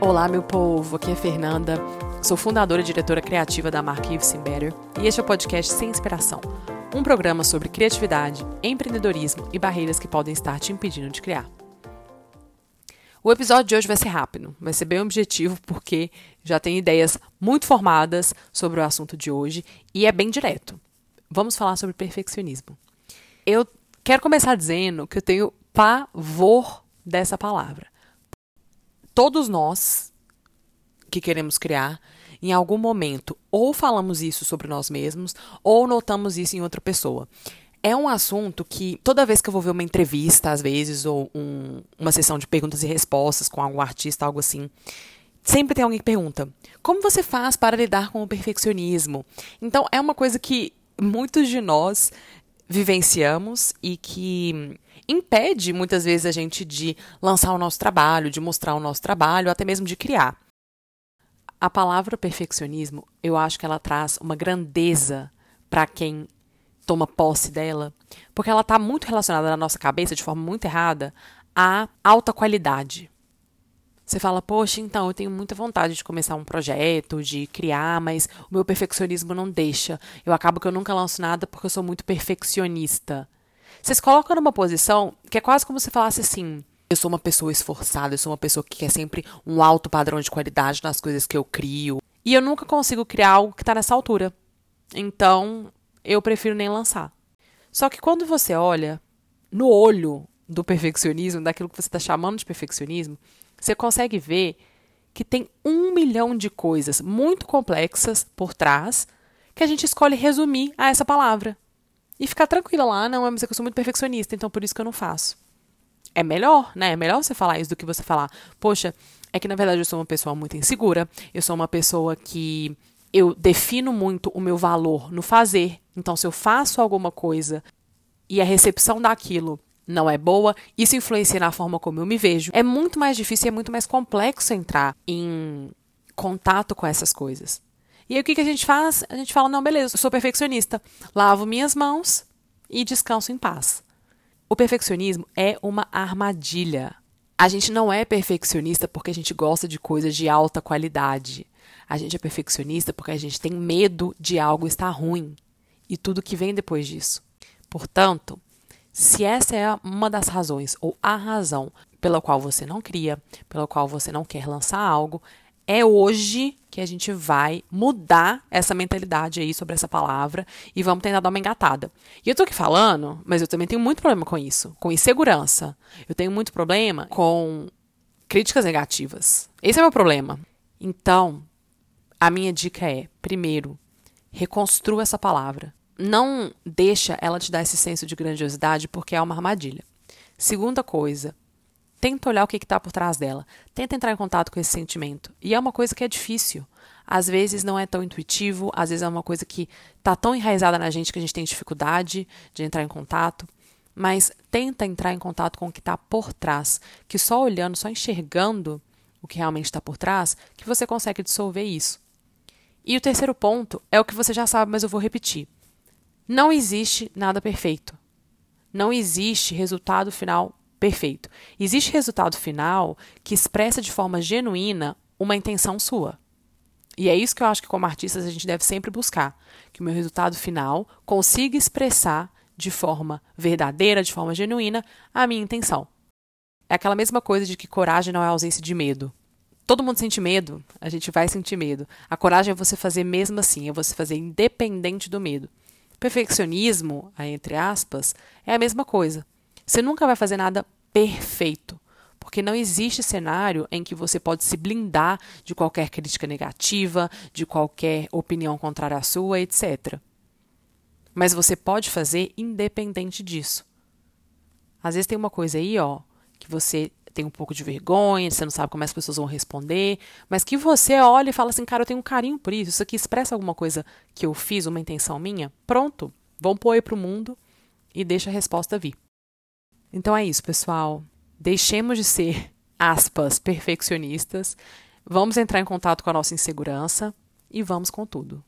Olá, meu povo. Aqui é Fernanda. Sou fundadora e diretora criativa da marca Yves Better e este é o podcast Sem Inspiração, um programa sobre criatividade, empreendedorismo e barreiras que podem estar te impedindo de criar. O episódio de hoje vai ser rápido, vai ser bem objetivo porque já tem ideias muito formadas sobre o assunto de hoje e é bem direto. Vamos falar sobre perfeccionismo. Eu quero começar dizendo que eu tenho pavor dessa palavra todos nós que queremos criar, em algum momento, ou falamos isso sobre nós mesmos, ou notamos isso em outra pessoa. É um assunto que, toda vez que eu vou ver uma entrevista, às vezes, ou um, uma sessão de perguntas e respostas com algum artista, algo assim, sempre tem alguém que pergunta: como você faz para lidar com o perfeccionismo? Então, é uma coisa que muitos de nós vivenciamos e que impede muitas vezes a gente de lançar o nosso trabalho, de mostrar o nosso trabalho, até mesmo de criar. A palavra perfeccionismo, eu acho que ela traz uma grandeza para quem toma posse dela, porque ela está muito relacionada na nossa cabeça, de forma muito errada, à alta qualidade. Você fala, poxa, então eu tenho muita vontade de começar um projeto, de criar, mas o meu perfeccionismo não deixa. Eu acabo que eu nunca lanço nada porque eu sou muito perfeccionista. Você se coloca numa posição que é quase como se falasse assim: eu sou uma pessoa esforçada, eu sou uma pessoa que quer sempre um alto padrão de qualidade nas coisas que eu crio. E eu nunca consigo criar algo que está nessa altura. Então, eu prefiro nem lançar. Só que quando você olha no olho do perfeccionismo, daquilo que você está chamando de perfeccionismo, você consegue ver que tem um milhão de coisas muito complexas por trás que a gente escolhe resumir a essa palavra. E ficar tranquila lá, não, mas é que eu sou muito perfeccionista, então por isso que eu não faço. É melhor, né? É melhor você falar isso do que você falar, poxa, é que na verdade eu sou uma pessoa muito insegura, eu sou uma pessoa que eu defino muito o meu valor no fazer. Então, se eu faço alguma coisa e a recepção daquilo não é boa, isso influencia na forma como eu me vejo. É muito mais difícil e é muito mais complexo entrar em contato com essas coisas. E aí o que, que a gente faz? A gente fala: não, beleza, eu sou perfeccionista. Lavo minhas mãos e descanso em paz. O perfeccionismo é uma armadilha. A gente não é perfeccionista porque a gente gosta de coisas de alta qualidade. A gente é perfeccionista porque a gente tem medo de algo estar ruim e tudo que vem depois disso. Portanto, se essa é uma das razões ou a razão pela qual você não cria, pela qual você não quer lançar algo, é hoje que a gente vai mudar essa mentalidade aí sobre essa palavra e vamos tentar dar uma engatada. E eu tô aqui falando, mas eu também tenho muito problema com isso, com insegurança. Eu tenho muito problema com críticas negativas. Esse é o meu problema. Então, a minha dica é, primeiro, reconstrua essa palavra não deixa ela te dar esse senso de grandiosidade porque é uma armadilha. Segunda coisa, tenta olhar o que está por trás dela. Tenta entrar em contato com esse sentimento. E é uma coisa que é difícil. Às vezes não é tão intuitivo, às vezes é uma coisa que está tão enraizada na gente que a gente tem dificuldade de entrar em contato. Mas tenta entrar em contato com o que está por trás, que só olhando, só enxergando o que realmente está por trás, que você consegue dissolver isso. E o terceiro ponto é o que você já sabe, mas eu vou repetir. Não existe nada perfeito. Não existe resultado final perfeito. Existe resultado final que expressa de forma genuína uma intenção sua. E é isso que eu acho que, como artistas, a gente deve sempre buscar: que o meu resultado final consiga expressar de forma verdadeira, de forma genuína, a minha intenção. É aquela mesma coisa de que coragem não é ausência de medo. Todo mundo sente medo, a gente vai sentir medo. A coragem é você fazer mesmo assim, é você fazer independente do medo. Perfeccionismo, entre aspas, é a mesma coisa. Você nunca vai fazer nada perfeito, porque não existe cenário em que você pode se blindar de qualquer crítica negativa, de qualquer opinião contrária à sua, etc. Mas você pode fazer independente disso. Às vezes tem uma coisa aí, ó, que você tem um pouco de vergonha, você não sabe como as pessoas vão responder, mas que você olha e fala assim, cara, eu tenho um carinho por isso, isso aqui expressa alguma coisa que eu fiz, uma intenção minha, pronto, vamos pôr aí pro mundo e deixa a resposta vir. Então é isso, pessoal. Deixemos de ser, aspas, perfeccionistas, vamos entrar em contato com a nossa insegurança e vamos com tudo.